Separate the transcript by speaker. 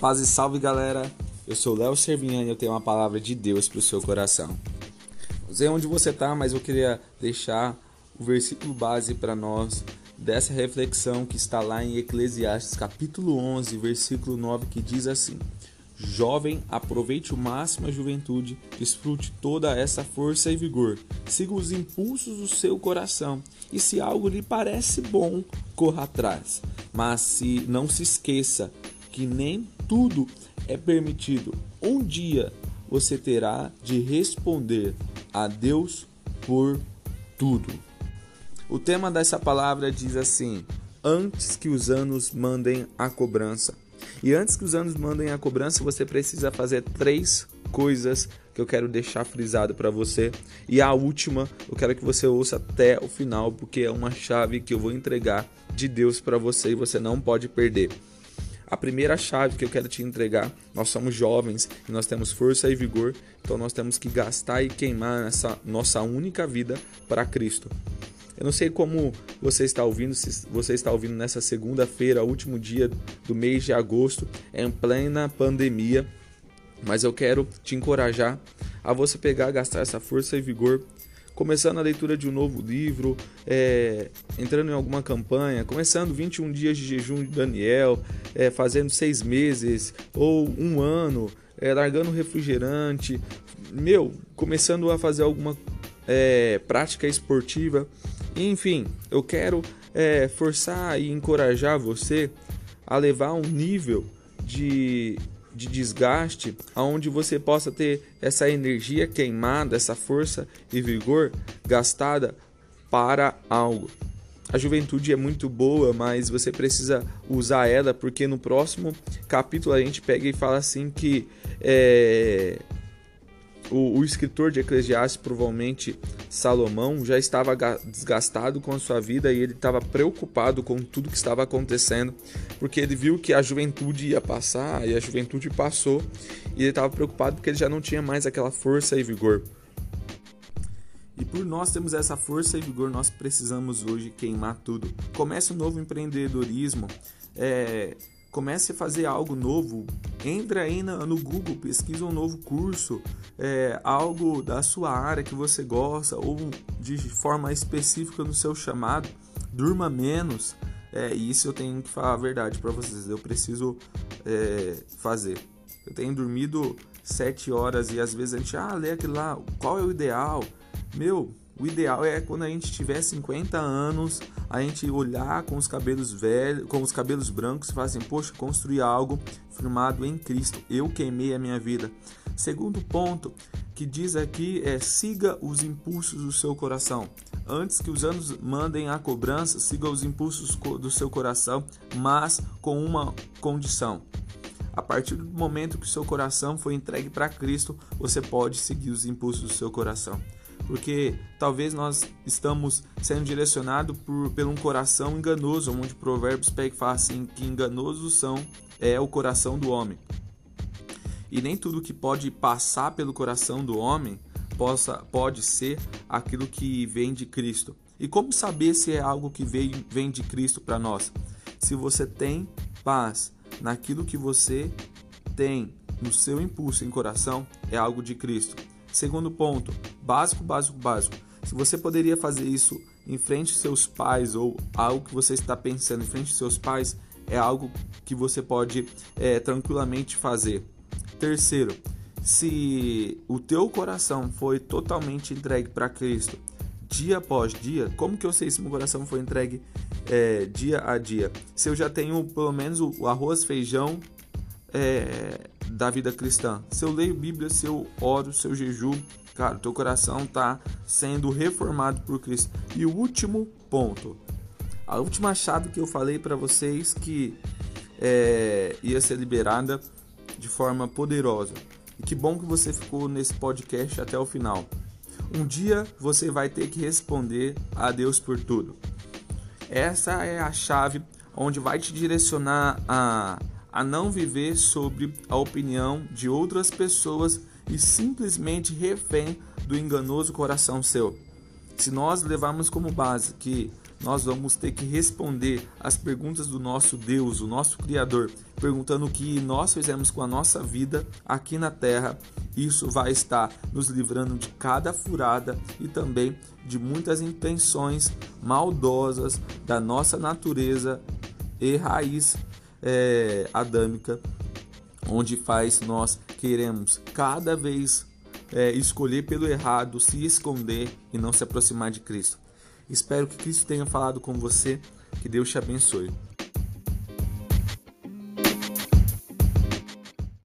Speaker 1: Paz e salve galera, eu sou Léo Servignani e eu tenho uma palavra de Deus para o seu coração. Não sei onde você está, mas eu queria deixar o versículo base para nós dessa reflexão que está lá em Eclesiastes capítulo 11, versículo 9, que diz assim: Jovem, aproveite o máximo a juventude, desfrute toda essa força e vigor, siga os impulsos do seu coração, e se algo lhe parece bom, corra atrás. Mas se não se esqueça que nem tudo é permitido. Um dia você terá de responder a Deus por tudo. O tema dessa palavra diz assim: Antes que os anos mandem a cobrança. E antes que os anos mandem a cobrança, você precisa fazer três coisas que eu quero deixar frisado para você. E a última, eu quero que você ouça até o final, porque é uma chave que eu vou entregar de Deus para você e você não pode perder. A primeira chave que eu quero te entregar, nós somos jovens e nós temos força e vigor, então nós temos que gastar e queimar essa nossa única vida para Cristo. Eu não sei como você está ouvindo, se você está ouvindo nessa segunda-feira, último dia do mês de agosto, em plena pandemia, mas eu quero te encorajar a você pegar, gastar essa força e vigor começando a leitura de um novo livro, é, entrando em alguma campanha, começando 21 dias de jejum de Daniel, é, fazendo seis meses ou um ano, é, largando refrigerante, meu, começando a fazer alguma é, prática esportiva, enfim, eu quero é, forçar e encorajar você a levar um nível de de desgaste, aonde você possa ter essa energia queimada, essa força e vigor gastada para algo. A juventude é muito boa, mas você precisa usar ela porque no próximo capítulo a gente pega e fala assim que é, o, o escritor de Eclesiastes, provavelmente Salomão, já estava desgastado com a sua vida e ele estava preocupado com tudo que estava acontecendo, porque ele viu que a juventude ia passar e a juventude passou, e ele estava preocupado porque ele já não tinha mais aquela força e vigor. E por nós temos essa força e vigor, nós precisamos hoje queimar tudo. Comece um novo empreendedorismo. É, comece a fazer algo novo, entre aí no Google, pesquisa um novo curso, é, algo da sua área que você gosta ou de forma específica no seu chamado, durma menos. É, isso eu tenho que falar a verdade para vocês, eu preciso é, fazer. Eu tenho dormido sete horas e às vezes a gente, ah, lê aquilo lá, qual é o ideal? Meu, o ideal é quando a gente tiver 50 anos, a gente olhar com os cabelos velhos, com os cabelos brancos e falar assim: "Poxa, construir algo firmado em Cristo. Eu queimei a minha vida". Segundo ponto que diz aqui é: siga os impulsos do seu coração. Antes que os anos mandem a cobrança, siga os impulsos do seu coração, mas com uma condição. A partir do momento que o seu coração foi entregue para Cristo, você pode seguir os impulsos do seu coração porque talvez nós estamos sendo direcionados por, por um coração enganoso, onde Provérbios pega e fala assim, que enganosos são é o coração do homem. E nem tudo que pode passar pelo coração do homem possa, pode ser aquilo que vem de Cristo. E como saber se é algo que vem, vem de Cristo para nós? Se você tem paz naquilo que você tem no seu impulso em coração, é algo de Cristo. Segundo ponto, básico, básico, básico. Se você poderia fazer isso em frente aos seus pais ou algo que você está pensando em frente aos seus pais, é algo que você pode é, tranquilamente fazer. Terceiro, se o teu coração foi totalmente entregue para Cristo dia após dia, como que eu sei se meu coração foi entregue é, dia a dia? Se eu já tenho pelo menos o arroz, feijão é, da vida cristã. Se eu leio Bíblia, se eu oro, se eu jejum, cara, teu coração está sendo reformado por Cristo. E o último ponto, a última chave que eu falei para vocês que é, ia ser liberada de forma poderosa. E que bom que você ficou nesse podcast até o final. Um dia você vai ter que responder a Deus por tudo. Essa é a chave onde vai te direcionar a a não viver sobre a opinião de outras pessoas e simplesmente refém do enganoso coração seu. Se nós levarmos como base que nós vamos ter que responder as perguntas do nosso Deus, o nosso Criador, perguntando o que nós fizemos com a nossa vida aqui na terra. Isso vai estar nos livrando de cada furada e também de muitas intenções maldosas da nossa natureza e raiz é, adâmica, onde faz nós queremos cada vez é, escolher pelo errado, se esconder e não se aproximar de Cristo. Espero que Cristo tenha falado com você. Que Deus te abençoe.